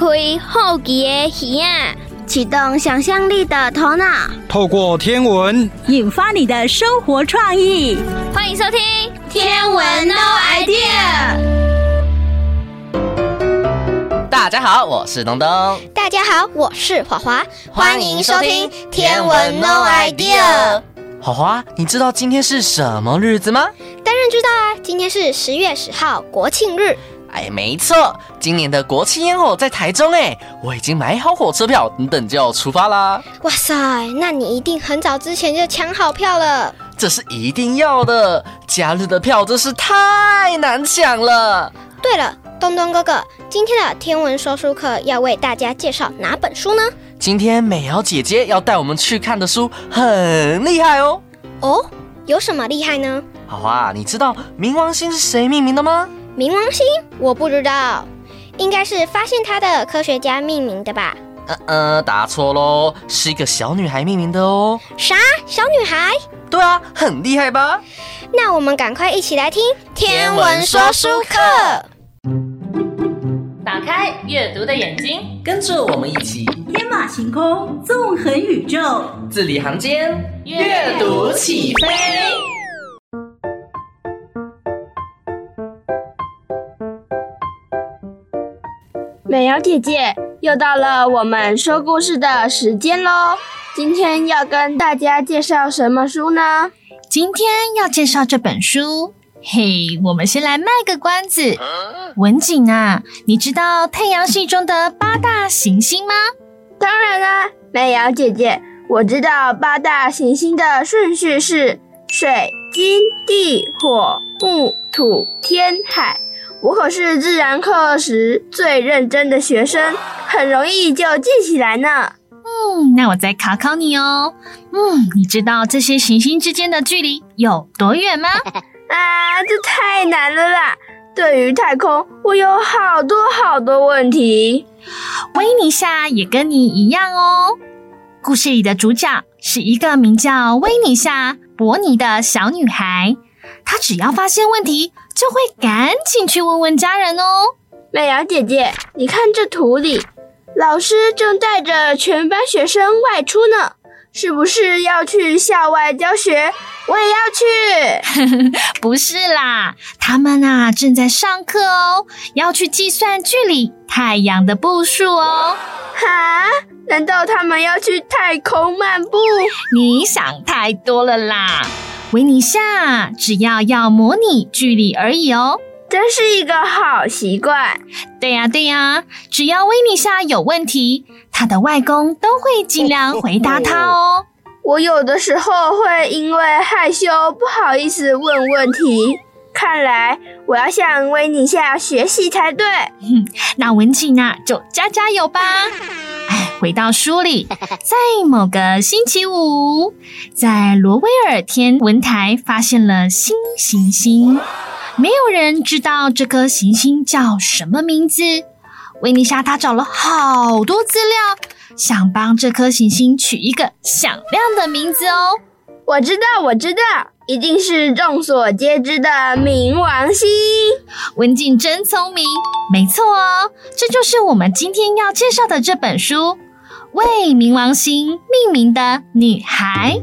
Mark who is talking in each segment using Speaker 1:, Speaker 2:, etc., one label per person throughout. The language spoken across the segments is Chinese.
Speaker 1: 开好奇的耳啊，
Speaker 2: 启动想象力的头脑，
Speaker 3: 透过天文
Speaker 4: 引发你的生活创意。
Speaker 1: 欢迎收听《
Speaker 2: 天文 No Idea》。
Speaker 5: 大家好，我是东东。
Speaker 1: 大家好，我是华华。
Speaker 5: 欢迎收听《天文 No Idea》。华华，你知道今天是什么日子吗？
Speaker 1: 当然知道啊，今天是十月十号，国庆日。
Speaker 5: 哎，没错，今年的国庆烟火在台中哎，我已经买好火车票，等等就要出发啦。
Speaker 1: 哇塞，那你一定很早之前就抢好票了。
Speaker 5: 这是一定要的，假日的票真是太难抢了。
Speaker 1: 对了，东东哥哥，今天的天文说书课要为大家介绍哪本书呢？
Speaker 5: 今天美瑶姐姐要带我们去看的书很厉害哦。
Speaker 1: 哦，有什么厉害呢？
Speaker 5: 好啊，你知道冥王星是谁命名的吗？
Speaker 1: 冥王星我不知道，应该是发现它的科学家命名的吧？
Speaker 5: 呃呃，答错喽，是一个小女孩命名的哦。
Speaker 1: 啥？小女孩？
Speaker 5: 对啊，很厉害吧？
Speaker 1: 那我们赶快一起来听
Speaker 5: 天文说书课。
Speaker 6: 打开阅读的眼睛，
Speaker 5: 跟着我们一起
Speaker 4: 天马行空，纵横宇宙，
Speaker 5: 字里行间，阅读起飞。
Speaker 2: 美瑶姐姐，又到了我们说故事的时间喽！今天要跟大家介绍什么书呢？
Speaker 7: 今天要介绍这本书。嘿，我们先来卖个关子。文景啊，你知道太阳系中的八大行星吗？
Speaker 2: 当然啦，美瑶姐姐，我知道八大行星的顺序是水、金、地、火、木、土、天、海。我可是自然课时最认真的学生，很容易就记起来呢。
Speaker 7: 嗯，那我再考考你哦。嗯，你知道这些行星之间的距离有多远吗？
Speaker 2: 啊，这太难了啦！对于太空，我有好多好多问题。
Speaker 7: 维尼夏也跟你一样哦。故事里的主角是一个名叫维尼夏·伯尼的小女孩。她只要发现问题，就会赶紧去问问家人哦。
Speaker 2: 美瑶姐姐，你看这图里，老师正带着全班学生外出呢，是不是要去校外教学？我也要去。
Speaker 7: 不是啦，他们啊正在上课哦，要去计算距离太阳的步数哦。
Speaker 2: 哈？难道他们要去太空漫步？
Speaker 7: 你想太多了啦。威尼夏只要要模拟距离而已哦，
Speaker 2: 真是一个好习惯。
Speaker 7: 对呀对呀，只要维尼夏有问题，他的外公都会尽量回答他哦。
Speaker 2: 我有的时候会因为害羞不好意思问问题，看来我要向维尼夏学习才对。
Speaker 7: 那文静啊，就加加油吧。哎，回到书里，在某个星期五，在罗威尔天文台发现了新行星，没有人知道这颗行星叫什么名字。维尼莎他找了好多资料，想帮这颗行星取一个响亮的名字哦。
Speaker 2: 我知道，我知道，一定是众所皆知的冥王星。
Speaker 7: 文静真聪明，没错哦，这就是我们今天要介绍的这本书《为冥王星命名的女孩》。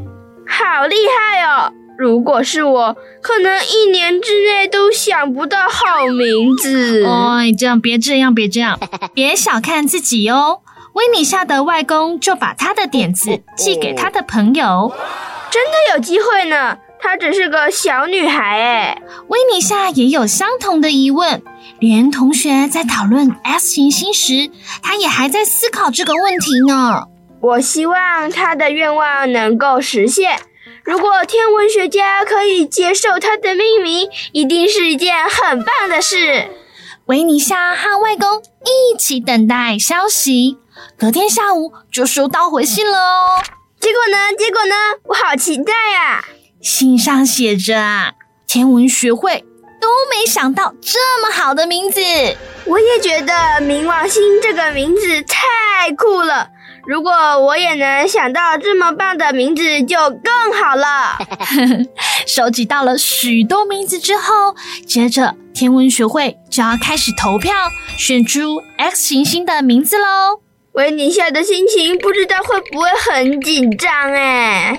Speaker 2: 好厉害哦！如果是我，可能一年之内都想不到好名字。
Speaker 7: 哎，这样别这样，别这样，别小看自己哦。威尼夏的外公就把他的点子寄给他的朋友。
Speaker 2: 真的有机会呢，她只是个小女孩哎。
Speaker 7: 威尼夏也有相同的疑问，连同学在讨论 S 行星时，她也还在思考这个问题呢。
Speaker 2: 我希望她的愿望能够实现。如果天文学家可以接受她的命名，一定是一件很棒的事。
Speaker 7: 维尼夏和外公一起等待消息，隔天下午就收到回信了哦。
Speaker 2: 结果呢？结果呢？我好期待呀！
Speaker 7: 信上写着啊，天文学会都没想到这么好的名字。
Speaker 2: 我也觉得冥王星这个名字太酷了。如果我也能想到这么棒的名字，就更好了。
Speaker 7: 收集到了许多名字之后，接着天文学会就要开始投票，选出 X 行星的名字喽。
Speaker 2: 维尼夏的心情不知道会不会很紧张哎。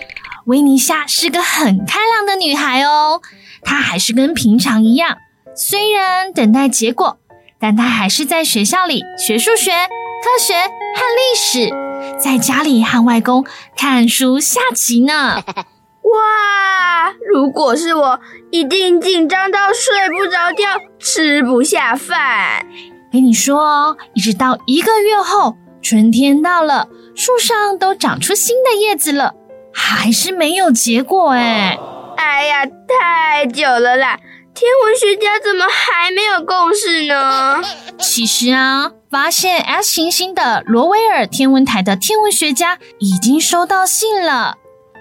Speaker 7: 维尼夏是个很开朗的女孩哦，她还是跟平常一样，虽然等待结果，但她还是在学校里学数学、科学和历史，在家里和外公看书下棋呢。
Speaker 2: 哇，如果是我，一定紧张到睡不着觉，吃不下饭。
Speaker 7: 跟你说哦，一直到一个月后。春天到了，树上都长出新的叶子了，还是没有结果哎！
Speaker 2: 哎呀，太久了啦！天文学家怎么还没有共识呢？
Speaker 7: 其实啊，发现 S 行星的罗威尔天文台的天文学家已经收到信了。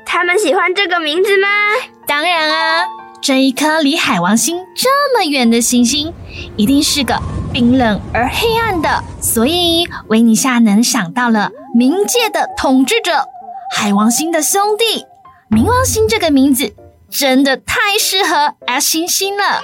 Speaker 2: 他们喜欢这个名字吗？
Speaker 7: 当然啊，这一颗离海王星这么远的行星，一定是个。冰冷而黑暗的，所以维尼夏能想到了冥界的统治者海王星的兄弟冥王星这个名字，真的太适合 S 星星了。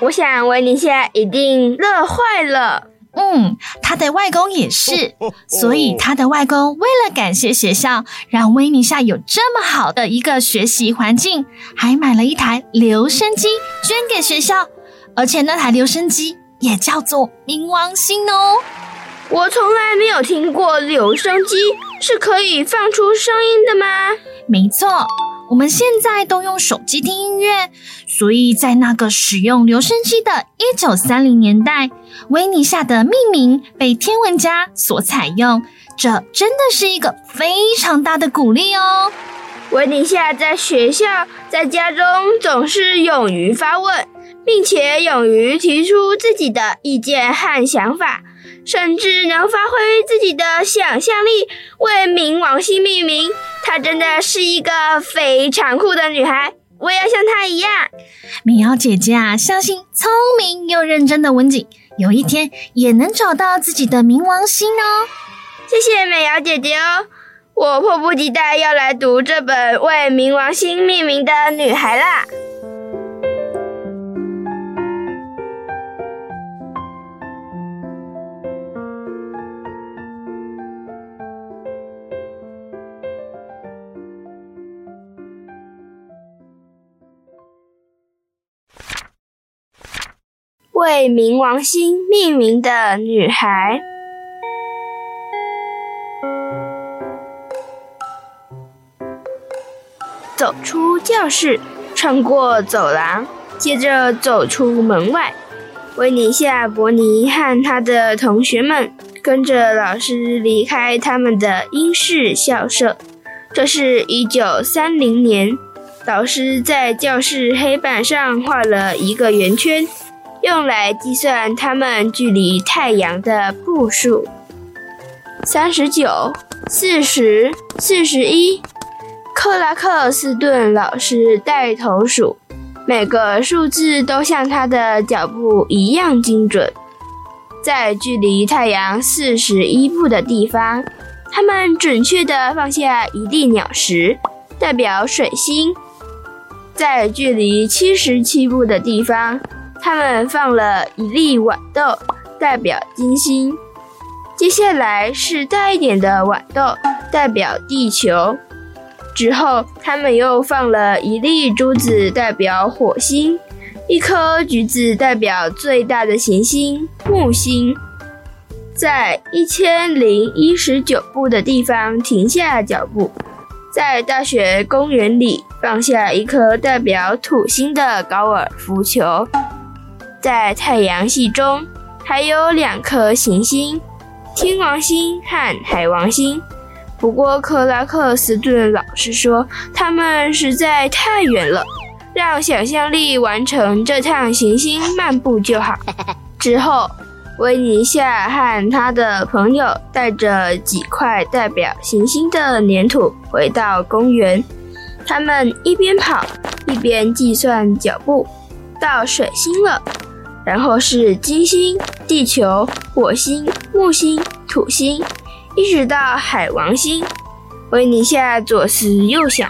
Speaker 2: 我想维尼夏一定乐坏了。
Speaker 7: 嗯，他的外公也是，所以他的外公为了感谢学校，让维尼夏有这么好的一个学习环境，还买了一台留声机捐给学校，而且那台留声机。也叫做冥王星哦，
Speaker 2: 我从来没有听过留声机是可以放出声音的吗？
Speaker 7: 没错，我们现在都用手机听音乐，所以在那个使用留声机的一九三零年代，维尼夏的命名被天文家所采用，这真的是一个非常大的鼓励哦。
Speaker 2: 维尼夏在学校、在家中总是勇于发问。并且勇于提出自己的意见和想法，甚至能发挥自己的想象力为冥王星命名。她真的是一个非常酷的女孩，我也要像她一样。
Speaker 7: 美瑶姐姐啊，相信聪明又认真的文景，有一天也能找到自己的冥王星哦。
Speaker 2: 谢谢美瑶姐姐哦，我迫不及待要来读这本为冥王星命名的女孩啦。为冥王星命名的女孩。走出教室，穿过走廊，接着走出门外。维尼夏·伯尼和他的同学们跟着老师离开他们的英式校舍。这是一九三零年，老师在教室黑板上画了一个圆圈。用来计算他们距离太阳的步数：三十九、四十、四十一。克拉克斯顿老师带头数，每个数字都像他的脚步一样精准。在距离太阳四十一步的地方，他们准确地放下一粒鸟石，代表水星；在距离七十七步的地方，他们放了一粒豌豆，代表金星。接下来是大一点的豌豆，代表地球。之后，他们又放了一粒珠子，代表火星；一颗橘子，代表最大的行星木星。在一千零一十九步的地方停下脚步，在大学公园里放下一颗代表土星的高尔夫球。在太阳系中还有两颗行星，天王星和海王星。不过克拉克斯顿老师说，他们实在太远了，让想象力完成这趟行星漫步就好。之后，维尼夏和他的朋友带着几块代表行星的粘土回到公园，他们一边跑一边计算脚步，到水星了。然后是金星、地球、火星、木星、土星，一直到海王星。维尼夏左思右想，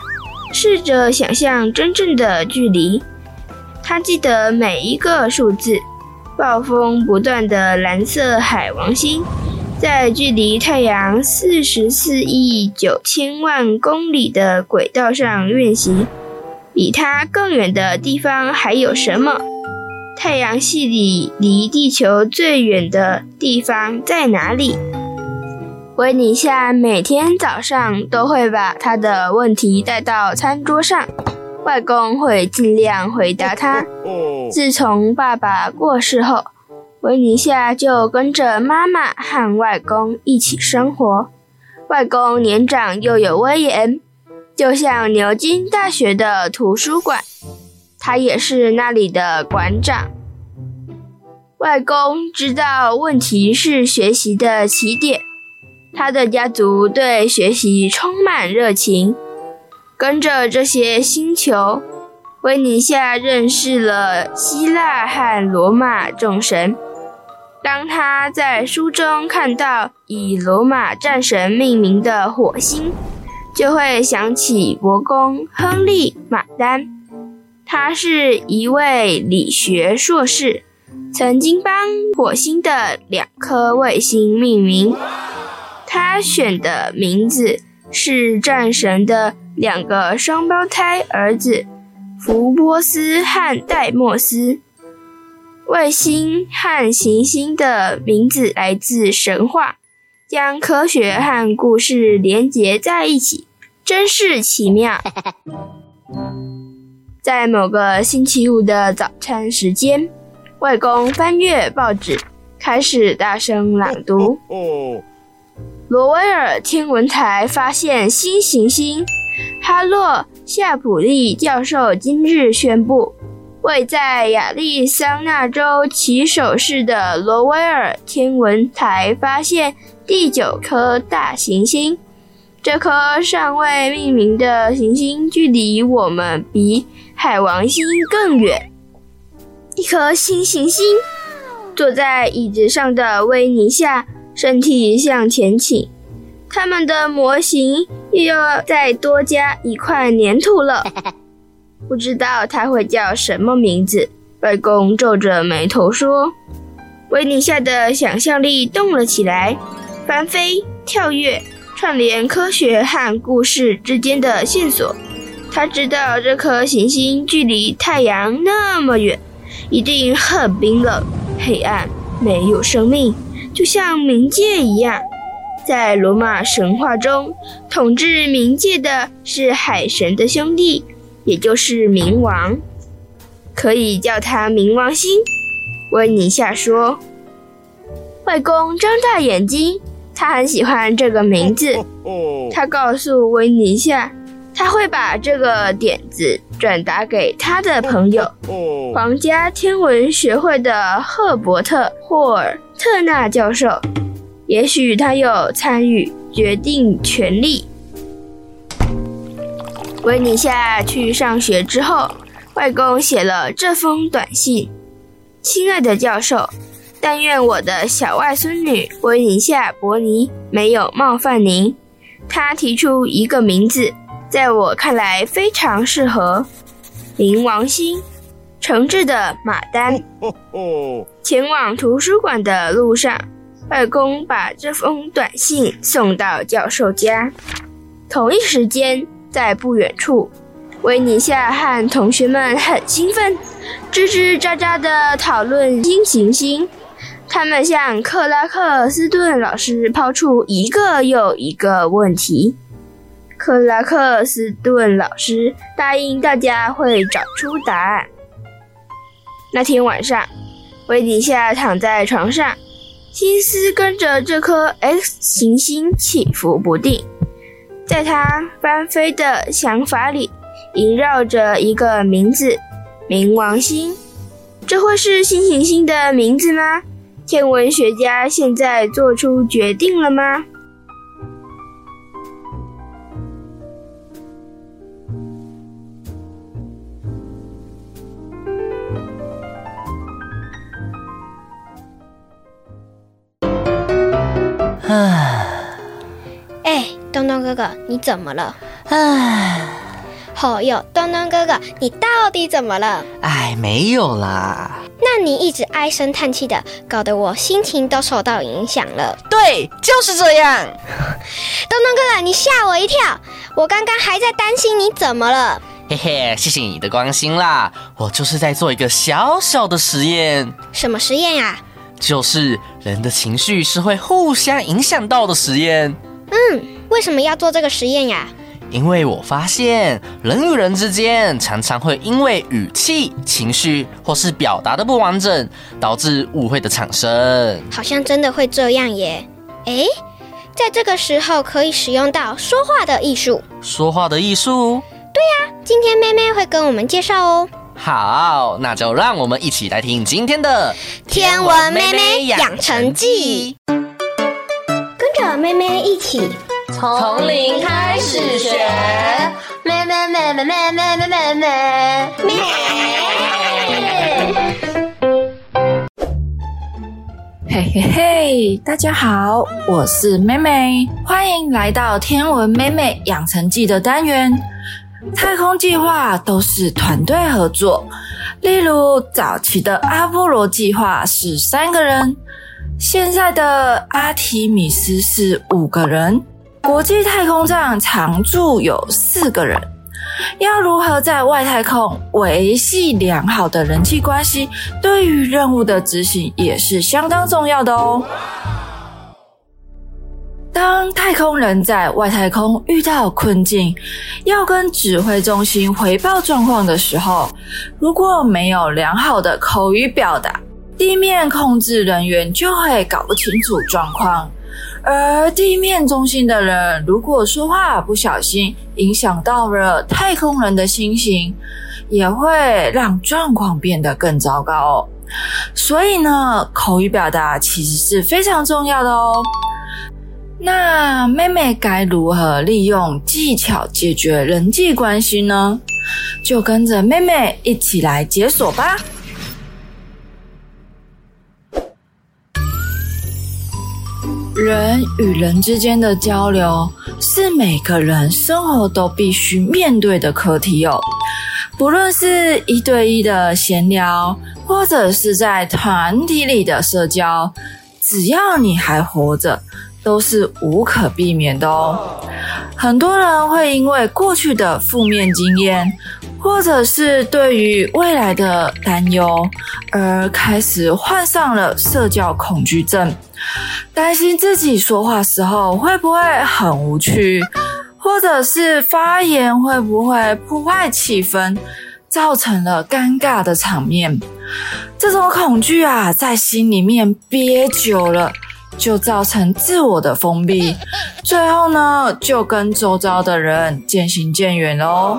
Speaker 2: 试着想象真正的距离。他记得每一个数字。暴风不断的蓝色海王星，在距离太阳四十四亿九千万公里的轨道上运行。比它更远的地方还有什么？太阳系里离地球最远的地方在哪里？维尼夏每天早上都会把他的问题带到餐桌上，外公会尽量回答他。自从爸爸过世后，维尼夏就跟着妈妈和外公一起生活。外公年长又有威严。就像牛津大学的图书馆，他也是那里的馆长。外公知道问题是学习的起点，他的家族对学习充满热情。跟着这些星球，维尼夏认识了希腊和罗马众神。当他在书中看到以罗马战神命名的火星，就会想起国公亨利·马丹，他是一位理学硕士，曾经帮火星的两颗卫星命名。他选的名字是战神的两个双胞胎儿子福波斯和戴莫斯。卫星和行星的名字来自神话。将科学和故事连结在一起，真是奇妙。在某个星期五的早餐时间，外公翻阅报纸，开始大声朗读。罗威尔天文台发现新行星，哈洛夏普利教授今日宣布。位在亚利桑那州起手市的罗威尔天文台发现第九颗大行星，这颗尚未命名的行星距离我们比海王星更远。一颗新行星。坐在椅子上的维尼夏身体向前倾，他们的模型又要再多加一块粘土了。不知道它会叫什么名字。外公皱着眉头说：“维尼夏的想象力动了起来，翻飞、跳跃，串联科学和故事之间的线索。他知道这颗行星距离太阳那么远，一定很冰冷、黑暗，没有生命，就像冥界一样。在罗马神话中，统治冥界的是海神的兄弟。”也就是冥王，可以叫他冥王星。温尼夏说：“外公张大眼睛，他很喜欢这个名字。他告诉温尼夏，他会把这个点子转达给他的朋友——皇家天文学会的赫伯特·霍尔特纳教授。也许他有参与决定权利。”维尼夏去上学之后，外公写了这封短信：“亲爱的教授，但愿我的小外孙女维尼夏·伯尼没有冒犯您。他提出一个名字，在我看来非常适合——冥王星。诚挚的马丹。”前往图书馆的路上，外公把这封短信送到教授家。同一时间。在不远处，维尼夏和同学们很兴奋，吱吱喳喳地讨论新行星。他们向克拉克斯顿老师抛出一个又一个问题。克拉克斯顿老师答应大家会找出答案。那天晚上，维尼夏躺在床上，心思跟着这颗 X 行星起伏不定。在他翻飞的想法里，萦绕着一个名字——冥王星。这会是新行星的名字吗？天文学家现在做出决定了吗？
Speaker 1: 唉。东东哥哥，你怎么了？
Speaker 5: 唉，
Speaker 1: 好哟，东东哥哥，你到底怎么了？
Speaker 5: 哎，没有啦。
Speaker 1: 那你一直唉声叹气的，搞得我心情都受到影响了。
Speaker 5: 对，就是这样。
Speaker 1: 东东哥哥，你吓我一跳，我刚刚还在担心你怎么了。
Speaker 5: 嘿嘿，谢谢你的关心啦。我就是在做一个小小的实验。
Speaker 1: 什么实验呀？
Speaker 5: 就是人的情绪是会互相影响到的实验。
Speaker 1: 嗯，为什么要做这个实验呀？
Speaker 5: 因为我发现人与人之间常常会因为语气、情绪或是表达的不完整，导致误会的产生。
Speaker 1: 好像真的会这样耶。诶，在这个时候可以使用到说话的艺术。
Speaker 5: 说话的艺术？
Speaker 1: 对呀，今天妹妹会跟我们介绍哦。
Speaker 5: 好，那就让我们一起来听今天的《
Speaker 1: 天文妹妹养成记》，跟着妹妹一起
Speaker 6: 从零开始学。妹妹妹妹妹妹妹妹妹妹。
Speaker 8: 嘿嘿嘿，大家好，我是妹妹，欢迎来到《天文妹妹养成记》的单元。太空计划都是团队合作，例如早期的阿波罗计划是三个人，现在的阿提米斯是五个人，国际太空站常驻有四个人。要如何在外太空维系良好的人际关系，对于任务的执行也是相当重要的哦。当太空人在外太空遇到困境，要跟指挥中心回报状况的时候，如果没有良好的口语表达，地面控制人员就会搞不清楚状况。而地面中心的人如果说话不小心，影响到了太空人的心情，也会让状况变得更糟糕。所以呢，口语表达其实是非常重要的哦。那妹妹该如何利用技巧解决人际关系呢？就跟着妹妹一起来解锁吧。人与人之间的交流是每个人生活都必须面对的课题哦。不论是一对一的闲聊，或者是在团体里的社交，只要你还活着，都是无可避免的哦。很多人会因为过去的负面经验，或者是对于未来的担忧，而开始患上了社交恐惧症，担心自己说话时候会不会很无趣，或者是发言会不会破坏气氛，造成了尴尬的场面。这种恐惧啊，在心里面憋久了。就造成自我的封闭，最后呢，就跟周遭的人渐行渐远喽。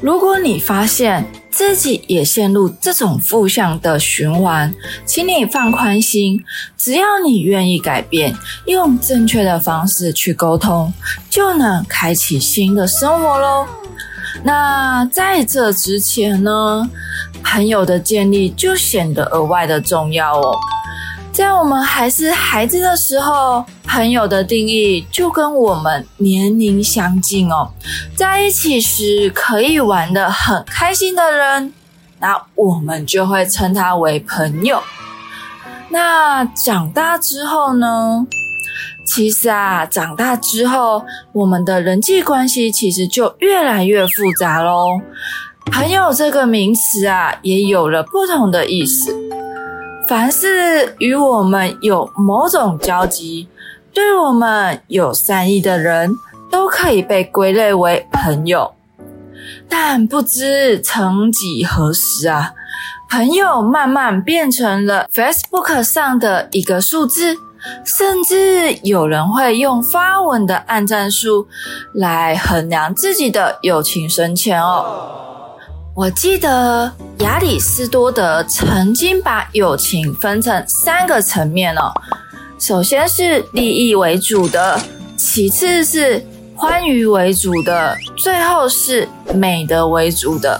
Speaker 8: 如果你发现自己也陷入这种负向的循环，请你放宽心，只要你愿意改变，用正确的方式去沟通，就能开启新的生活喽。那在这之前呢，朋友的建立就显得额外的重要哦。在我们还是孩子的时候，朋友的定义就跟我们年龄相近哦。在一起时可以玩得很开心的人，那我们就会称他为朋友。那长大之后呢？其实啊，长大之后，我们的人际关系其实就越来越复杂喽。朋友这个名词啊，也有了不同的意思。凡是与我们有某种交集、对我们有善意的人，都可以被归类为朋友。但不知曾几何时啊，朋友慢慢变成了 Facebook 上的一个数字，甚至有人会用发文的按赞数来衡量自己的友情深浅哦。我记得亚里士多德曾经把友情分成三个层面哦，首先是利益为主的，其次是欢愉为主的，最后是美德为主的。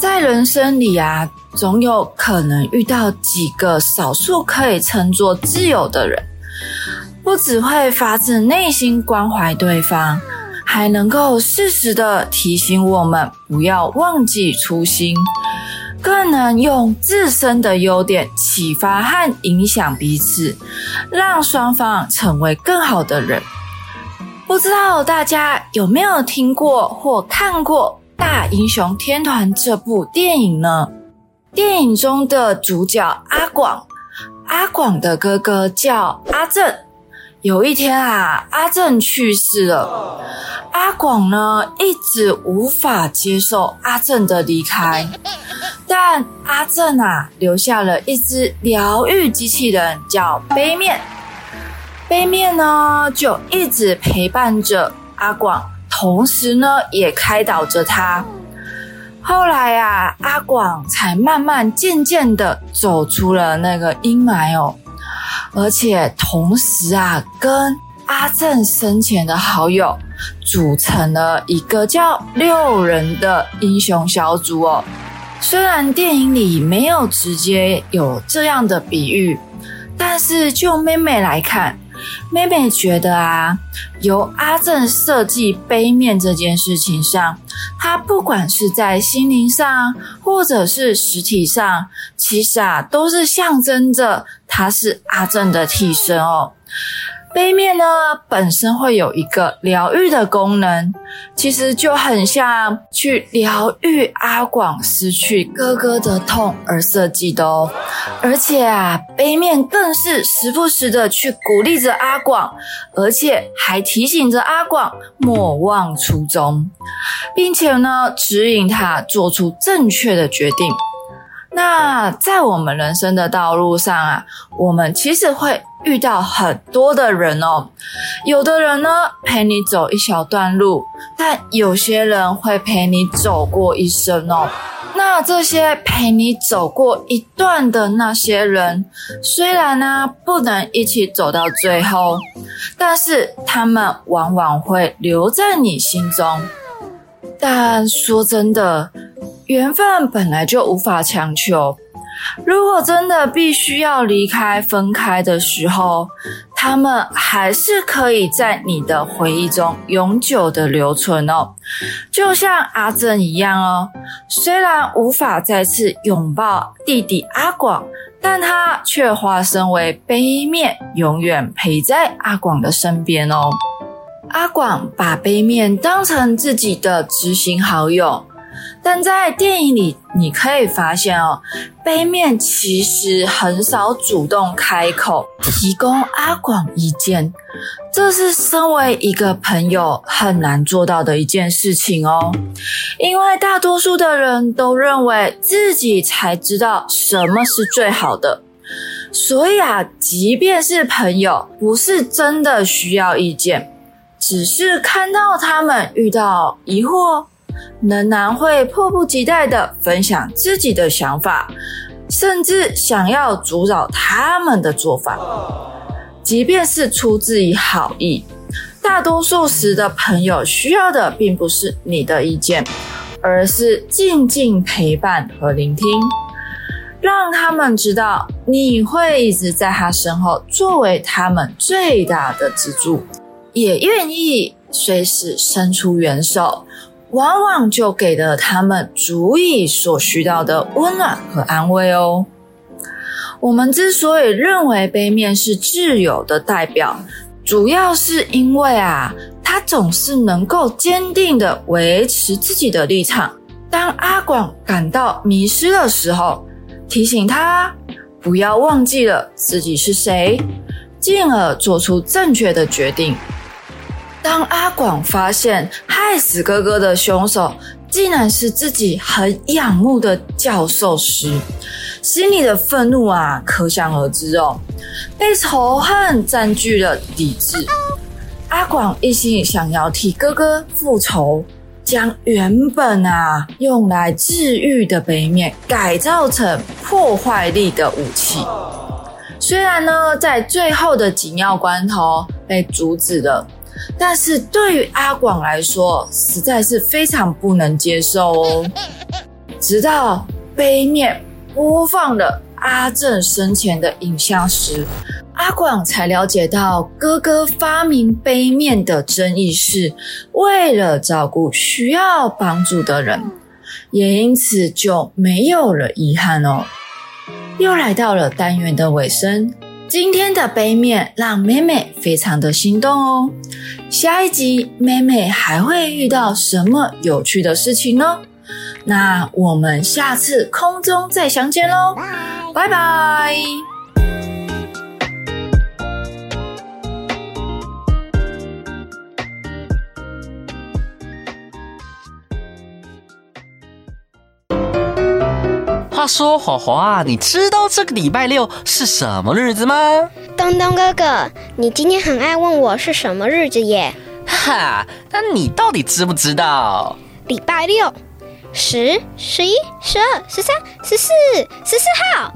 Speaker 8: 在人生里啊，总有可能遇到几个少数可以称作挚友的人，不只会发自内心关怀对方。还能够适时的提醒我们不要忘记初心，更能用自身的优点启发和影响彼此，让双方成为更好的人。不知道大家有没有听过或看过《大英雄天团》这部电影呢？电影中的主角阿广，阿广的哥哥叫阿正。有一天啊，阿正去世了。阿广呢，一直无法接受阿正的离开，但阿正啊，留下了一只疗愈机器人，叫杯面。杯面呢，就一直陪伴着阿广，同时呢，也开导着他。后来啊，阿广才慢慢、渐渐的走出了那个阴霾哦。而且同时啊，跟阿正生前的好友组成了一个叫六人的英雄小组哦。虽然电影里没有直接有这样的比喻，但是就妹妹来看。妹妹觉得啊，由阿正设计杯面这件事情上，他不管是在心灵上，或者是实体上，其实啊，都是象征着他是阿正的替身哦。杯面呢，本身会有一个疗愈的功能，其实就很像去疗愈阿广失去哥哥的痛而设计的哦。而且啊，杯面更是时不时的去鼓励着阿广，而且还提醒着阿广莫忘初衷，并且呢，指引他做出正确的决定。那在我们人生的道路上啊，我们其实会遇到很多的人哦。有的人呢，陪你走一小段路，但有些人会陪你走过一生哦。那这些陪你走过一段的那些人，虽然呢，不能一起走到最后，但是他们往往会留在你心中。但说真的，缘分本来就无法强求。如果真的必须要离开、分开的时候，他们还是可以在你的回忆中永久的留存哦。就像阿正一样哦，虽然无法再次拥抱弟弟阿广，但他却化身为杯面，永远陪在阿广的身边哦。阿广把杯面当成自己的知心好友。但在电影里，你可以发现哦，杯面其实很少主动开口提供阿广意见，这是身为一个朋友很难做到的一件事情哦。因为大多数的人都认为自己才知道什么是最好的，所以啊，即便是朋友，不是真的需要意见，只是看到他们遇到疑惑。仍然会迫不及待地分享自己的想法，甚至想要阻扰他们的做法。即便是出自于好意，大多数时的朋友需要的并不是你的意见，而是静静陪伴和聆听，让他们知道你会一直在他身后，作为他们最大的支柱，也愿意随时伸出援手。往往就给了他们足以所需要的温暖和安慰哦。我们之所以认为杯面是挚友的代表，主要是因为啊，他总是能够坚定地维持自己的立场。当阿广感到迷失的时候，提醒他不要忘记了自己是谁，进而做出正确的决定。当阿广发现害死哥哥的凶手竟然是自己很仰慕的教授时，心里的愤怒啊，可想而知哦。被仇恨占据了理智，阿广一心想要替哥哥复仇，将原本啊用来治愈的杯面改造成破坏力的武器。虽然呢，在最后的紧要关头被阻止了。但是对于阿广来说，实在是非常不能接受哦。直到杯面播放了阿正生前的影像时，阿广才了解到，哥哥发明杯面的真意是为了照顾需要帮助的人，也因此就没有了遗憾哦。又来到了单元的尾声，今天的杯面让妹妹非常的心动哦。下一集妹妹还会遇到什么有趣的事情呢？那我们下次空中再相见喽，拜拜。
Speaker 5: 话说，华华，你知道这个礼拜六是什么日子吗？
Speaker 1: 东东哥哥，你今天很爱问我是什么日子耶？
Speaker 5: 哈，那你到底知不知道？
Speaker 1: 礼拜六。十、十一、十二、十三、十四、十四号，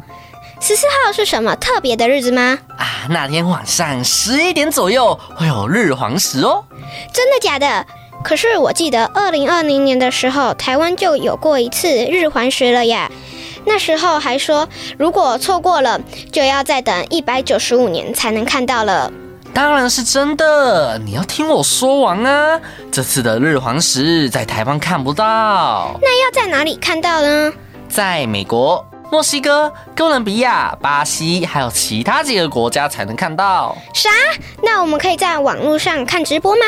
Speaker 1: 十四号是什么特别的日子吗？
Speaker 5: 啊，那天晚上十一点左右会有日环食哦。
Speaker 1: 真的假的？可是我记得二零二零年的时候，台湾就有过一次日环食了呀。那时候还说，如果错过了，就要再等一百九十五年才能看到了。
Speaker 5: 当然是真的，你要听我说完啊！这次的日环食在台湾看不到，
Speaker 1: 那要在哪里看到呢？
Speaker 5: 在美国、墨西哥、哥伦比亚、巴西，还有其他几个国家才能看到。
Speaker 1: 啥？那我们可以在网络上看直播吗？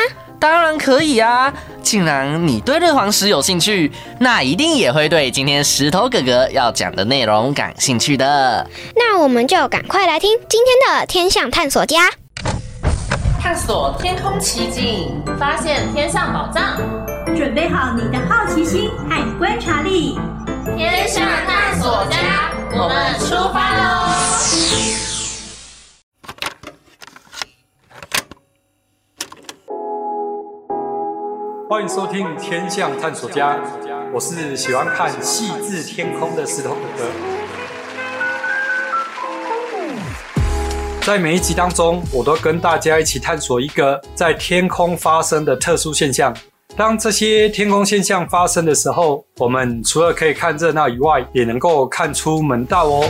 Speaker 5: 当然可以啊！既然你对日黄石有兴趣，那一定也会对今天石头哥哥要讲的内容感兴趣的。
Speaker 1: 那我们就赶快来听今天的天象探索家。
Speaker 6: 探索天空奇景，发现天上宝藏，
Speaker 4: 准备好你的好奇心和观察力。
Speaker 6: 天象探索家，我们出发喽！
Speaker 3: 欢迎收听《天象探索家》，我是喜欢看细致天空的石头哥哥。在每一集当中，我都跟大家一起探索一个在天空发生的特殊现象。当这些天空现象发生的时候，我们除了可以看热闹以外，也能够看出门道哦。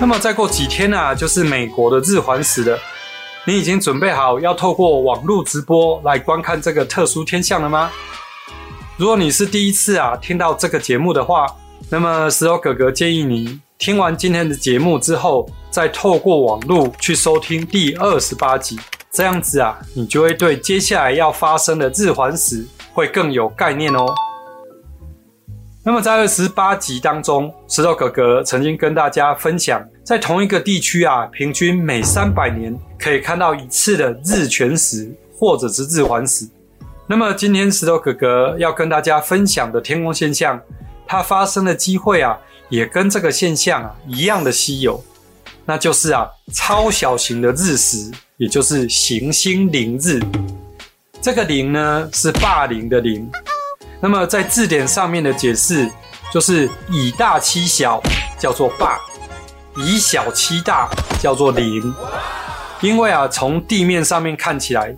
Speaker 3: 那么再过几天啊，就是美国的日环食了。你已经准备好要透过网络直播来观看这个特殊天象了吗？如果你是第一次啊听到这个节目的话，那么石头哥哥建议你。听完今天的节目之后，再透过网络去收听第二十八集，这样子啊，你就会对接下来要发生的日环食会更有概念哦。那么在二十八集当中，石头哥哥曾经跟大家分享，在同一个地区啊，平均每三百年可以看到一次的日全食或者是日环食。那么今天石头哥哥要跟大家分享的天空现象，它发生的机会啊。也跟这个现象啊一样的稀有，那就是啊超小型的日食，也就是行星凌日。这个凌呢是霸凌的凌，那么在字典上面的解释就是以大欺小叫做霸，以小欺大叫做凌。因为啊从地面上面看起来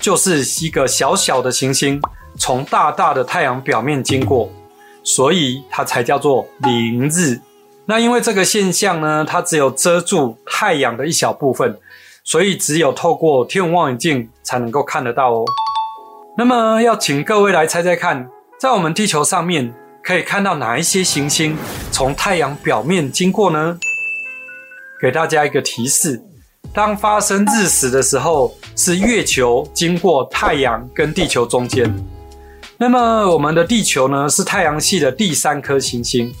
Speaker 3: 就是一个小小的行星从大大的太阳表面经过。所以它才叫做凌日。那因为这个现象呢，它只有遮住太阳的一小部分，所以只有透过天文望远镜才能够看得到哦。那么要请各位来猜猜看，在我们地球上面可以看到哪一些行星从太阳表面经过呢？给大家一个提示：当发生日食的时候，是月球经过太阳跟地球中间。那么我们的地球呢，是太阳系的第三颗行星，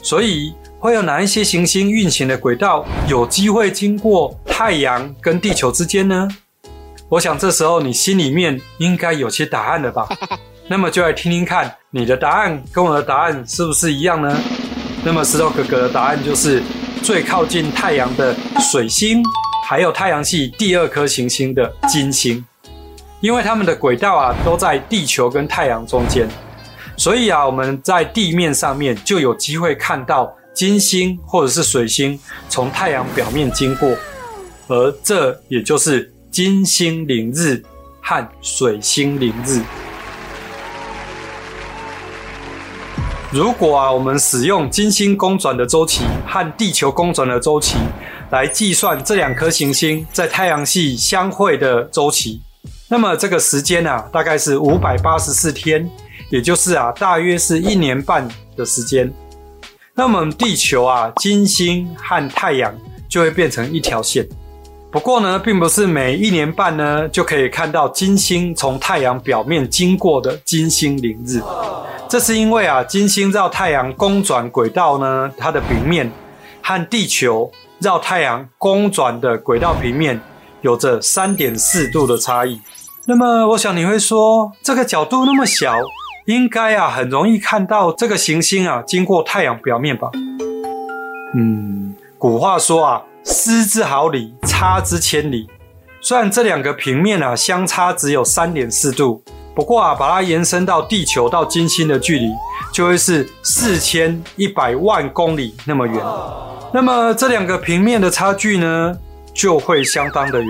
Speaker 3: 所以会有哪一些行星运行的轨道有机会经过太阳跟地球之间呢？我想这时候你心里面应该有些答案了吧？那么就来听听看，你的答案跟我的答案是不是一样呢？那么石头哥哥的答案就是最靠近太阳的水星，还有太阳系第二颗行星的金星。因为它们的轨道啊都在地球跟太阳中间，所以啊我们在地面上面就有机会看到金星或者是水星从太阳表面经过，而这也就是金星凌日和水星凌日。如果啊，我们使用金星公转的周期和地球公转的周期来计算这两颗行星在太阳系相会的周期，那么这个时间啊，大概是五百八十四天，也就是啊，大约是一年半的时间。那么地球啊，金星和太阳就会变成一条线。不过呢，并不是每一年半呢就可以看到金星从太阳表面经过的金星凌日。这是因为啊，金星绕太阳公转轨道呢，它的平面和地球绕太阳公转的轨道平面有着三点四度的差异。那么，我想你会说，这个角度那么小，应该啊很容易看到这个行星啊经过太阳表面吧？嗯，古话说啊，失之毫厘，差之千里。虽然这两个平面啊相差只有三点四度。不过啊，把它延伸到地球到金星的距离，就会是四千一百万公里那么远。那么这两个平面的差距呢，就会相当的远。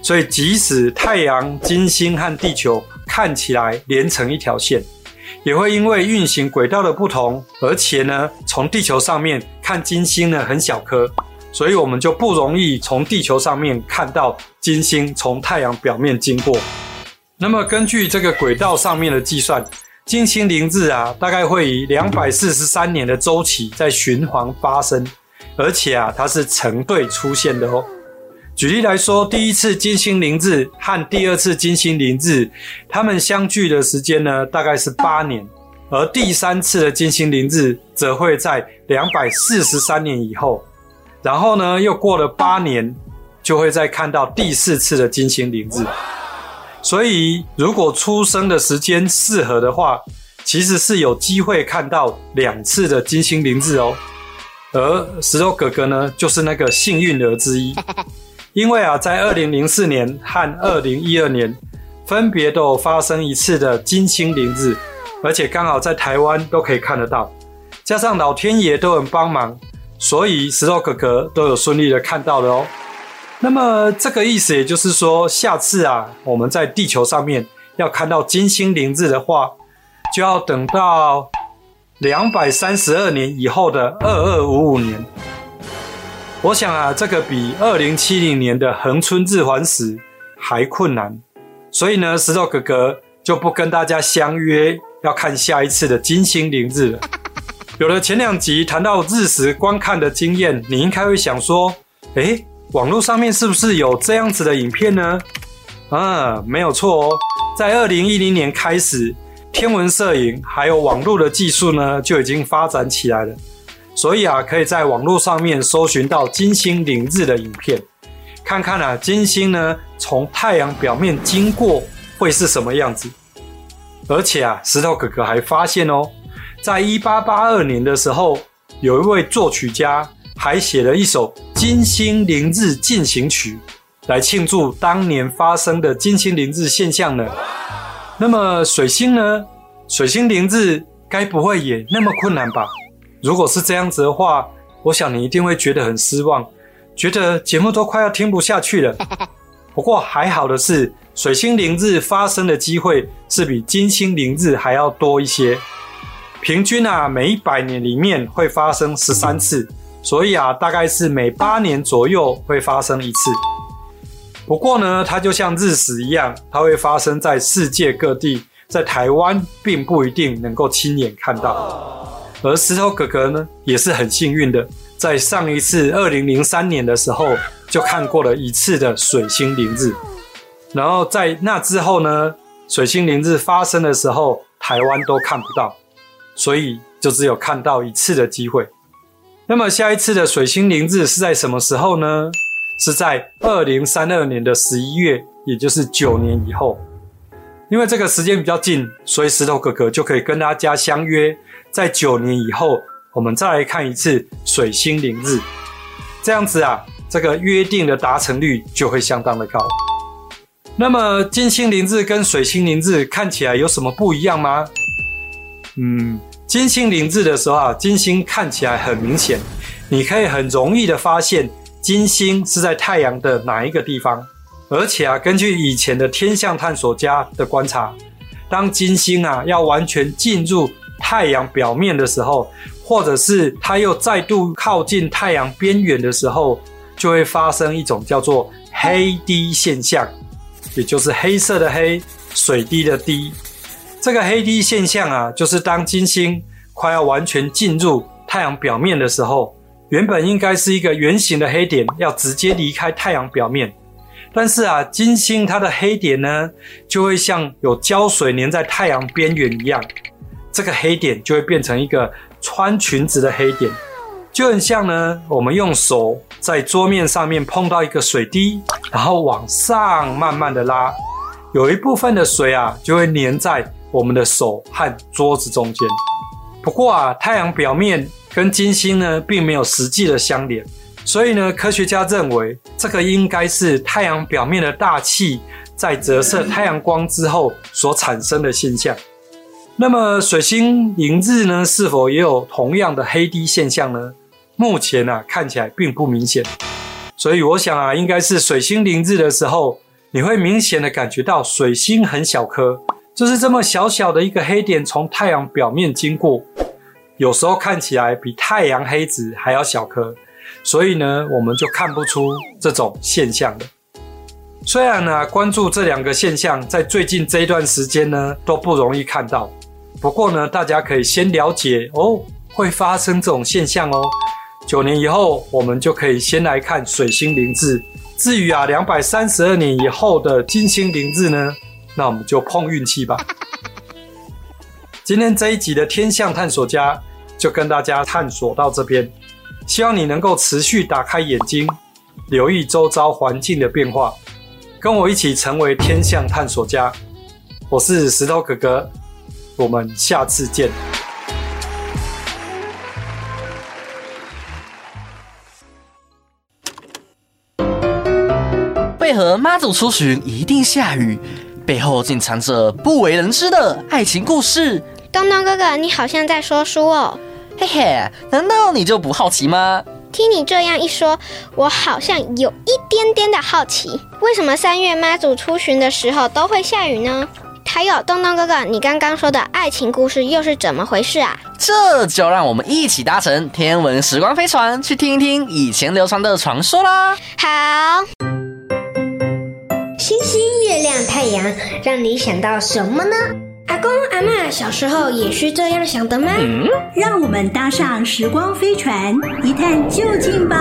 Speaker 3: 所以即使太阳、金星和地球看起来连成一条线，也会因为运行轨道的不同，而且呢，从地球上面看金星呢很小颗，所以我们就不容易从地球上面看到金星从太阳表面经过。那么根据这个轨道上面的计算，金星凌日啊，大概会以两百四十三年的周期在循环发生，而且啊，它是成对出现的哦。举例来说，第一次金星凌日和第二次金星凌日，它们相距的时间呢，大概是八年，而第三次的金星凌日则会在两百四十三年以后，然后呢，又过了八年，就会再看到第四次的金星凌日。所以，如果出生的时间适合的话，其实是有机会看到两次的金星凌日哦。而石头哥哥呢，就是那个幸运儿之一，因为啊，在二零零四年和二零一二年，分别都有发生一次的金星凌日，而且刚好在台湾都可以看得到，加上老天爷都很帮忙，所以石头哥哥都有顺利的看到了哦。那么这个意思也就是说，下次啊，我们在地球上面要看到金星凌日的话，就要等到两百三十二年以后的二二五五年。我想啊，这个比二零七零年的恒春日环食还困难。所以呢，石头哥哥就不跟大家相约要看下一次的金星凌日了。有了前两集谈到日食观看的经验，你应该会想说，诶网络上面是不是有这样子的影片呢？啊，没有错哦，在二零一零年开始，天文摄影还有网络的技术呢就已经发展起来了，所以啊，可以在网络上面搜寻到金星凌日的影片，看看啊，金星呢从太阳表面经过会是什么样子。而且啊，石头哥哥还发现哦，在一八八二年的时候，有一位作曲家。还写了一首《金星凌日进行曲》，来庆祝当年发生的金星凌日现象呢。那么水星呢？水星凌日该不会也那么困难吧？如果是这样子的话，我想你一定会觉得很失望，觉得节目都快要听不下去了。不过还好的是，水星凌日发生的机会是比金星凌日还要多一些，平均啊，每一百年里面会发生十三次。所以啊，大概是每八年左右会发生一次。不过呢，它就像日食一样，它会发生在世界各地，在台湾并不一定能够亲眼看到。而石头哥哥呢，也是很幸运的，在上一次二零零三年的时候就看过了一次的水星凌日。然后在那之后呢，水星凌日发生的时候，台湾都看不到，所以就只有看到一次的机会。那么下一次的水星凌日是在什么时候呢？是在二零三二年的十一月，也就是九年以后。因为这个时间比较近，所以石头哥哥就可以跟大家相约，在九年以后，我们再来看一次水星凌日。这样子啊，这个约定的达成率就会相当的高。那么金星凌日跟水星凌日看起来有什么不一样吗？嗯。金星凌日的时候啊，金星看起来很明显，你可以很容易的发现金星是在太阳的哪一个地方。而且啊，根据以前的天象探索家的观察，当金星啊要完全进入太阳表面的时候，或者是它又再度靠近太阳边缘的时候，就会发生一种叫做黑滴现象，也就是黑色的黑，水滴的滴。这个黑滴现象啊，就是当金星快要完全进入太阳表面的时候，原本应该是一个圆形的黑点，要直接离开太阳表面。但是啊，金星它的黑点呢，就会像有胶水粘在太阳边缘一样，这个黑点就会变成一个穿裙子的黑点，就很像呢，我们用手在桌面上面碰到一个水滴，然后往上慢慢的拉，有一部分的水啊，就会粘在我们的手和桌子中间。不过啊，太阳表面跟金星呢，并没有实际的相连。所以呢，科学家认为这个应该是太阳表面的大气在折射太阳光之后所产生的现象。那么水星凌日呢，是否也有同样的黑滴现象呢？目前啊，看起来并不明显。所以我想啊，应该是水星凌日的时候，你会明显的感觉到水星很小颗，就是这么小小的一个黑点从太阳表面经过，有时候看起来比太阳黑子还要小颗。所以呢，我们就看不出这种现象了。虽然呢，关注这两个现象，在最近这一段时间呢，都不容易看到。不过呢，大家可以先了解哦，会发生这种现象哦。九年以后，我们就可以先来看水星凌日。至于啊，两百三十二年以后的金星凌日呢，那我们就碰运气吧。今天这一集的天象探索家就跟大家探索到这边。希望你能够持续打开眼睛，留意周遭环境的变化，跟我一起成为天象探索家。我是石头哥哥，我们下次见。
Speaker 5: 为何妈祖出巡一定下雨？背后竟藏着不为人知的爱情故事。
Speaker 1: 东东哥哥，你好像在说书哦。
Speaker 5: 嘿嘿，难道你就不好奇吗？
Speaker 1: 听你这样一说，我好像有一点点的好奇，为什么三月妈祖出巡的时候都会下雨呢？还有东东哥哥，你刚刚说的爱情故事又是怎么回事啊？
Speaker 5: 这就让我们一起搭乘天文时光飞船，去听一听以前流传的传说啦。
Speaker 1: 好，
Speaker 9: 星星、月亮、太阳，让你想到什么呢？阿公阿嬷小时候也是这样想的吗？
Speaker 4: 嗯，让我们搭上时光飞船，一探究竟吧！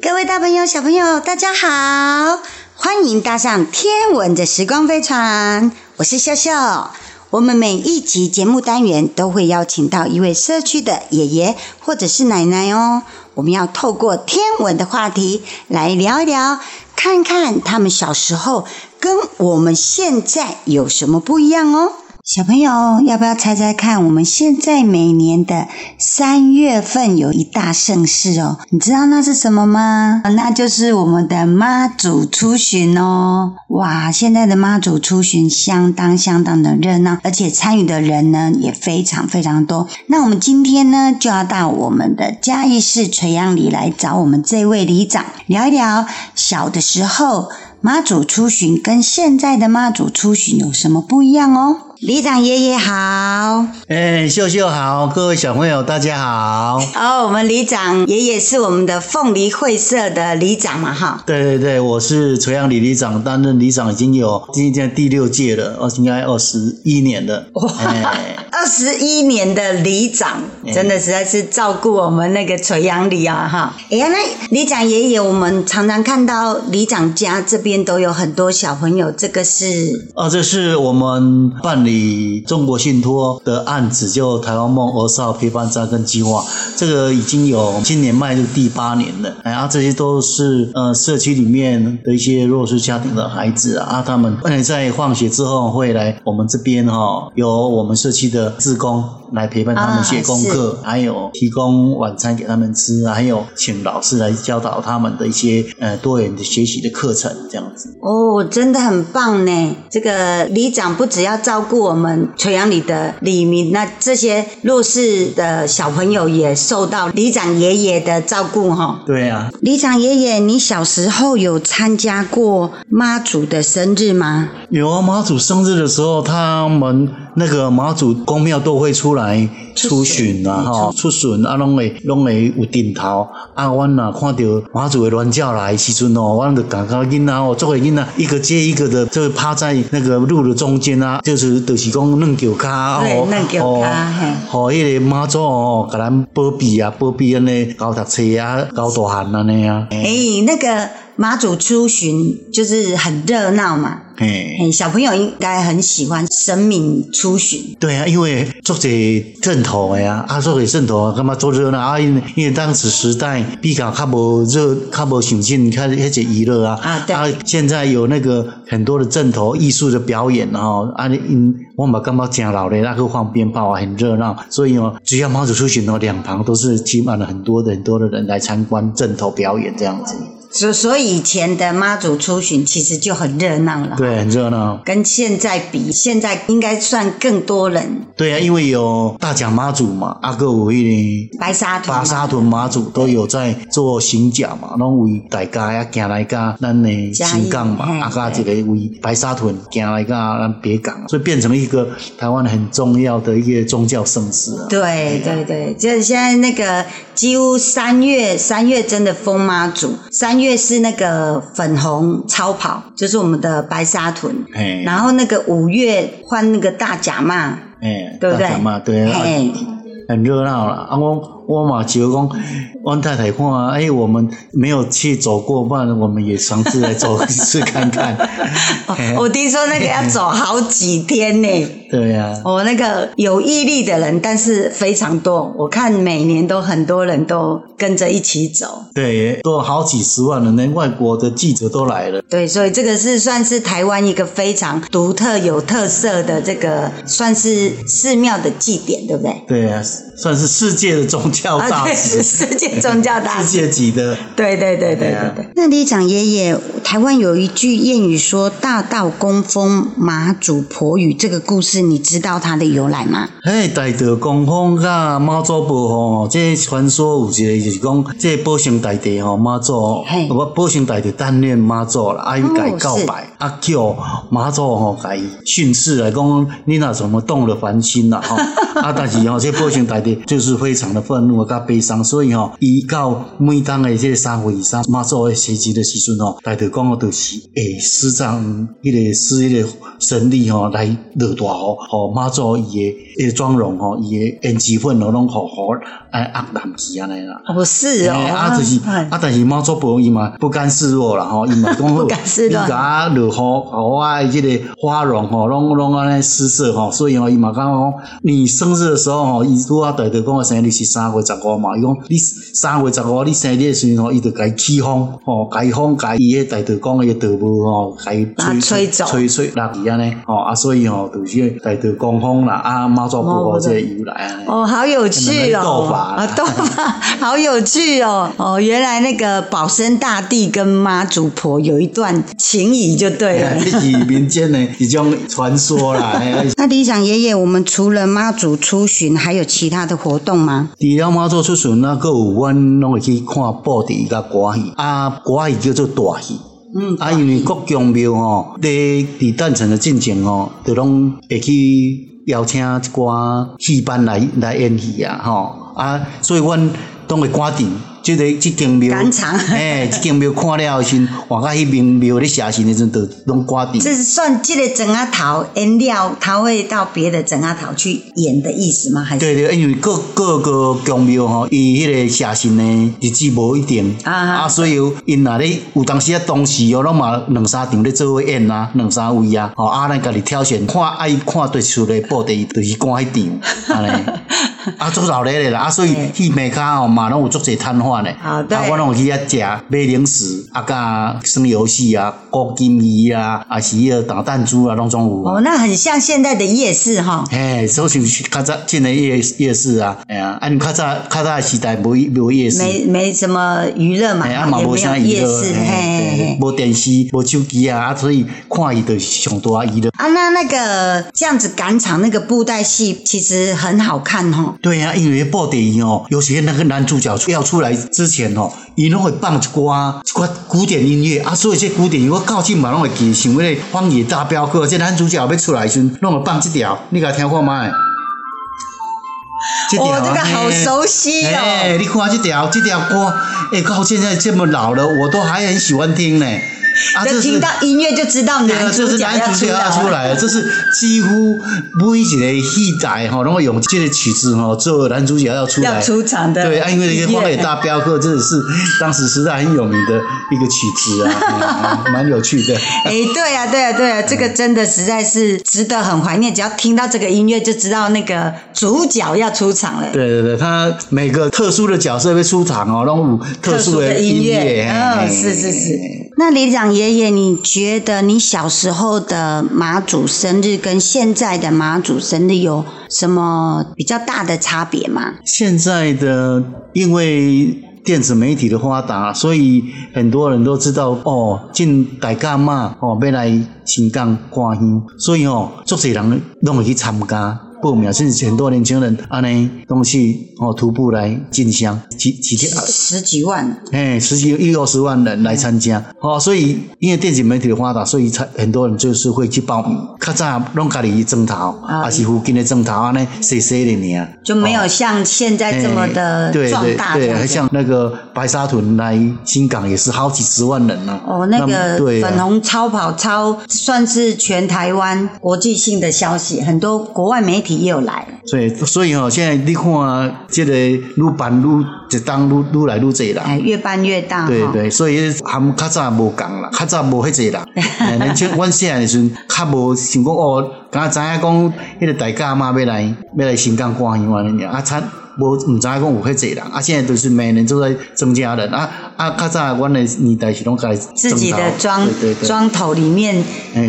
Speaker 10: 各位大朋友、小朋友，大家好，欢迎搭上天文的时光飞船，我是笑笑。我们每一集节目单元都会邀请到一位社区的爷爷或者是奶奶哦，我们要透过天文的话题来聊一聊，看看他们小时候。跟我们现在有什么不一样哦？小朋友，要不要猜猜看？我们现在每年的三月份有一大盛事哦，你知道那是什么吗？那就是我们的妈祖出巡哦！哇，现在的妈祖出巡相当相当的热闹，而且参与的人呢也非常非常多。那我们今天呢就要到我们的嘉义市垂杨里来找我们这位里长聊一聊小的时候。妈祖出巡跟现在的妈祖出巡有什么不一样哦？里长爷爷好，
Speaker 11: 哎，秀秀好，各位小朋友大家好。
Speaker 10: 哦，我们里长爷爷是我们的凤梨会社的里长嘛，哈。
Speaker 11: 对对对，我是垂杨里里长，担任里长已经有今年第六届了，哦，应该二十一年了。哇，
Speaker 10: 二十一年的里长，真的实在是照顾我们那个垂杨里啊，哈。哎呀，那里长爷爷，我们常常看到里长家这边都有很多小朋友，这个是？
Speaker 11: 啊，这是我们办理。中国信托的案子，就台湾梦儿少陪伴扎根计划，这个已经有今年迈入第八年了。然后这些都是呃社区里面的一些弱势家庭的孩子啊，他们在放学之后会来我们这边哈、哦，有我们社区的自宫来陪伴他们写功课，还有提供晚餐给他们吃，还有请老师来教导他们的一些呃多元的学习的课程，这样子。
Speaker 10: 哦，真的很棒呢！这个里长不只要照顾我们垂杨里的里民，那这些弱势的小朋友也受到里长爷爷的照顾哈。
Speaker 11: 对啊，
Speaker 10: 里长爷爷，你小时候有参加过妈祖的生日吗？
Speaker 11: 有啊，妈祖生日的时候，他们那个妈祖宫庙都会出来出巡啊，哈，出巡啊，拢会拢会有点头。啊，阮呐看到妈祖的乱叫来时阵哦，阮就感觉囡仔哦，作为囡仔一个接一个的就趴在那个路的中间啊，就是就是讲软脚脚，
Speaker 10: 对，软脚脚，
Speaker 11: 嘿，互迄个妈祖哦，甲咱保庇啊，保庇安尼教读册啊，教大汉安尼啊，
Speaker 10: 诶，那个。妈祖出巡就是很热闹嘛，哎，小朋友应该很喜欢神明出巡。
Speaker 11: 对啊，因为做这阵头的呀，啊，做这阵头干嘛做热闹啊？因为因为当时时代比较较无热，较无想进较迄些娱乐啊。啊，对。啊，现在有那个很多的阵头艺术的表演哦，啊，因我们干嘛讲老嘞那个放鞭炮啊，很热闹。所以哦，只要妈祖出巡哦，两旁都是挤满了很多的很多的人来参观阵头表演这样子。
Speaker 10: 所所以以前的妈祖出巡其实就很热闹了，
Speaker 11: 对，很热闹。
Speaker 10: 跟现在比，现在应该算更多人。
Speaker 11: 对啊，因为有大甲妈祖嘛，阿哥有一
Speaker 10: 白沙屯，
Speaker 11: 白沙屯妈祖都有在做行脚嘛，拢为大家呀行来噶咱的新港嘛，阿哥这个为白沙屯行来噶咱别港，所以变成了一个台湾很重要的一个宗教盛事啊。
Speaker 10: 对对对，就是现在那个几乎三月三月真的封妈祖三。月是那个粉红超跑，就是我们的白沙屯。哎然后那个五月换那个大甲嘛，
Speaker 11: 哎，
Speaker 10: 对不对？
Speaker 11: 大甲嘛对，嘿很热闹了。啊，我我嘛就讲，汪太太看，哎，我们没有去走过，不然我们也尝试来走一次看看。
Speaker 10: 我听说那个要走好几天呢。
Speaker 11: 对呀、啊，
Speaker 10: 我那个有毅力的人，但是非常多。我看每年都很多人都跟着一起走。
Speaker 11: 对，都好几十万人，连外国的记者都来了。
Speaker 10: 对，所以这个是算是台湾一个非常独特、有特色的这个，算是寺庙的祭典，对不对？
Speaker 11: 对啊，算是世界的宗教大师，
Speaker 10: 啊、世界宗教大师，
Speaker 11: 世界级的。
Speaker 10: 对对对对对对。那里长爷爷，台湾有一句谚语说“大道公风，马祖婆语”，这个故事。你知道它的由来吗？
Speaker 11: 嘿，大道公风甲妈祖婆吼，这传说有一个就是讲，这保生大帝吼妈祖，我保生大帝单恋妈祖啦，啊伊甲伊告白，啊叫妈祖吼甲伊训斥来讲，你那怎么动了凡心啦吼？啊，但是吼，这保生大帝就是非常的愤怒啊甲悲伤，所以吼，伊到每当的这个三月三妈祖的时节的时阵吼，大道公都是诶施展迄个施迄个神力吼来落大雨。吼，妈祖伊诶伊诶妆容吼，伊诶胭脂粉哦拢好好哎压淡去安尼啦。
Speaker 10: 不是哦，
Speaker 11: 啊就是啊，但是妈祖婆伊嘛不甘示弱啦吼，伊嘛讲好，伊甲落雨，好啊，伊即个花容吼，拢拢安尼失色吼，所以吼伊嘛讲讲，你生日的时候吼，伊拄啊大着讲生日是三月十五嘛，伊讲你三月十五你生日的时阵吼，伊就甲伊起风吼，甲伊风甲伊诶大着讲个道母吼，甲伊吹吹走，吹吹落去安尼吼，啊所以吼就是。大道公风啦，啊妈祖婆这个由来啊，
Speaker 10: 哦，好有趣哦，斗法啊，斗法，好有趣哦，哦，原来那个保生大帝跟妈祖婆有一段情谊就对了，
Speaker 11: 这是民间的一种传说啦。
Speaker 10: 那理想爷爷，我们除了妈祖出巡，还有其他的活动吗？
Speaker 11: 除了妈祖出巡，那个有阮拢会去看布袋甲歌戏，啊，歌戏叫做大戏。嗯，啊，因为各宫庙吼，伫伫诞辰的进前吼，就拢会去邀请一寡戏班来来演戏啊，吼，啊，所以阮拢会赶场。即个即间庙，哎，这间庙看了后先，往下去庙庙咧写信的时阵，都拢挂掉。
Speaker 10: 这是算即个整阿头演了，他会到别的整阿头去演的意思吗？还是？
Speaker 11: 对对，因为各各个宫庙吼，伊迄个写信呢日子无一定啊，啊，所以因那里有当时啊，当时哦，拢嘛两三场咧做伙演啊，两三位啊，吼，啊，咱家己挑选，看爱看对出来布袋，就是赶迄场，安尼。啊，做老咧啦，啊，所以去美卡哦嘛，拢有足侪摊贩咧。
Speaker 10: 啊，对。
Speaker 11: 啊，我拢有去遐食买零食，啊，甲耍游戏啊，过金鱼啊，啊是迄个打弹珠啊，拢总有。
Speaker 10: 哦，那很像现在的夜市哈。
Speaker 11: 嘿，所以较早进的夜夜市啊，哎呀，啊，你较早较早时代无无夜市。
Speaker 10: 没没什么娱乐嘛，也没有夜市，嘿嘿嘿，
Speaker 11: 无电视，无手机啊，啊，所以看伊就上大娱乐。
Speaker 10: 啊，那那个这样子赶场那个布袋戏，其实很好看哈。
Speaker 11: 对呀、啊，因为布袋戏哦，有些那个男主角要出来之前哦，伊拢会放一歌一寡古典音乐啊，所以这古典音乐我到今嘛拢会记，像那个《荒野大镖客》，这男主角要出来时，拢会放这条，你甲听看麦。
Speaker 10: 这条、哦，这个好熟悉哦！
Speaker 11: 哎，你看这条，这条歌，哎，到现在这么老了，我都还很喜欢听呢。
Speaker 10: 啊，就听到音乐就知道男主角要出来，
Speaker 11: 出来了，这是几乎每一个戏台哈，然后用这个曲子哈，做男主角要出来
Speaker 10: 要出场的。
Speaker 11: 对，啊，因为那个《荒野大镖客》真的是当时实在很有名的一个曲子啊，蛮有趣的。
Speaker 10: 哎，对啊，对啊，对啊，这个真的实在是值得很怀念。只要听到这个音乐，就知道那个主角要出场了。
Speaker 11: 对对对，他每个特殊的角色会出场哦，然后特殊的音乐，
Speaker 10: 嗯，是是是。那李长爷爷，你觉得你小时候的妈祖生日跟现在的妈祖生日有什么比较大的差别吗？
Speaker 11: 现在的因为电子媒体的发达，所以很多人都知道哦，进大甲妈哦，要来新港观香，所以哦，足侪人拢会去参加。报名甚至很多年轻人安尼东西哦徒步来进香几几天
Speaker 10: 十几万
Speaker 11: 哎十几一二十万人来参加哦，所以因为电子媒体的发达，所以才很多人就是会去报名。较早拢家己去争头，啊是附近的争头安尼细细的呢，
Speaker 10: 就没有像现在这么的壮大。
Speaker 11: 对对对，像那个白沙屯来新港也是好几十万人呢。
Speaker 10: 哦，那个粉红超跑超算是全台湾国际性的消息，很多国外媒体。又来了，
Speaker 11: 所以所以哦，现在你看，这个愈办愈一当愈愈来愈济啦，
Speaker 10: 哎，越办越大，
Speaker 11: 对对，所以含较早无共啦，较早无迄济啦，年轻阮细汉的时阵，较无想讲哦，刚知影讲，迄个大家妈要来要来新港观香安尼尔。啊，参。我唔知讲有迄济人，啊，现在都是每年都在增加人，啊啊，较早阮的年代是拢在
Speaker 10: 自己的庄庄头里面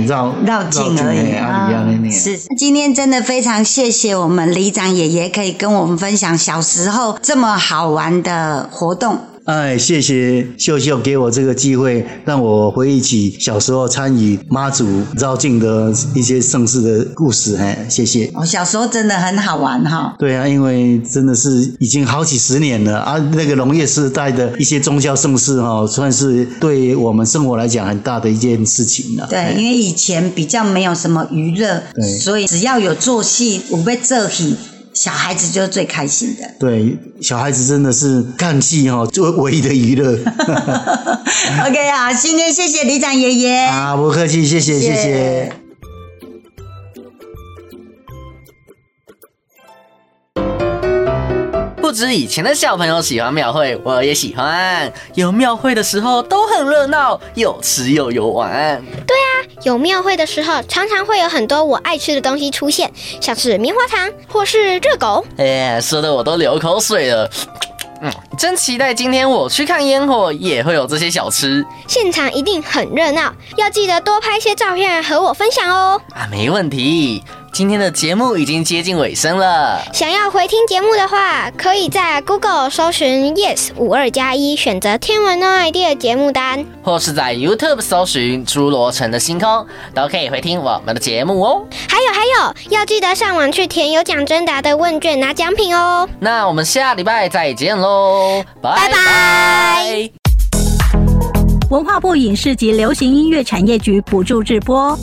Speaker 10: 绕绕境而已啊。是，今天真的非常谢谢我们李长爷爷，可以跟我们分享小时候这么好玩的活动。
Speaker 11: 哎，谢谢秀秀给我这个机会，让我回忆起小时候参与妈祖绕境的一些盛世的故事。哎，谢谢。
Speaker 10: 我小时候真的很好玩哈。
Speaker 11: 对啊，因为真的是已经好几十年了啊，那个农业时代的一些宗教盛世哈，算是对我们生活来讲很大的一件事情了。
Speaker 10: 对，因为以前比较没有什么娱乐，对，所以只要有做戏，我被这戏。小孩子就是最开心的。
Speaker 11: 对，小孩子真的是看戏哈，作为唯一的娱乐。
Speaker 10: OK，好，今天谢谢李长爷爷。
Speaker 11: 啊，不客气，谢谢，谢谢。谢谢
Speaker 5: 不止以前的小朋友喜欢庙会，我也喜欢。有庙会的时候都很热闹，有吃又有玩。
Speaker 1: 对啊，有庙会的时候，常常会有很多我爱吃的东西出现，像是棉花糖或是热狗。
Speaker 5: 哎，说的我都流口水了。嗯，真期待今天我去看烟火，也会有这些小吃。
Speaker 1: 现场一定很热闹，要记得多拍些照片和我分享哦。
Speaker 5: 啊，没问题。今天的节目已经接近尾声了，
Speaker 1: 想要回听节目的话，可以在 Google 搜寻 Yes 五二加一，选择天文 No idea 节目单，
Speaker 5: 或是在 YouTube 搜寻侏罗城的星空，都可以回听我们的节目哦。
Speaker 1: 还有还有，要记得上网去填有奖征答的问卷拿奖品哦。
Speaker 5: 那我们下礼拜再见喽，拜
Speaker 1: 拜。
Speaker 4: 文化部影视及流行音乐产业局补助直播。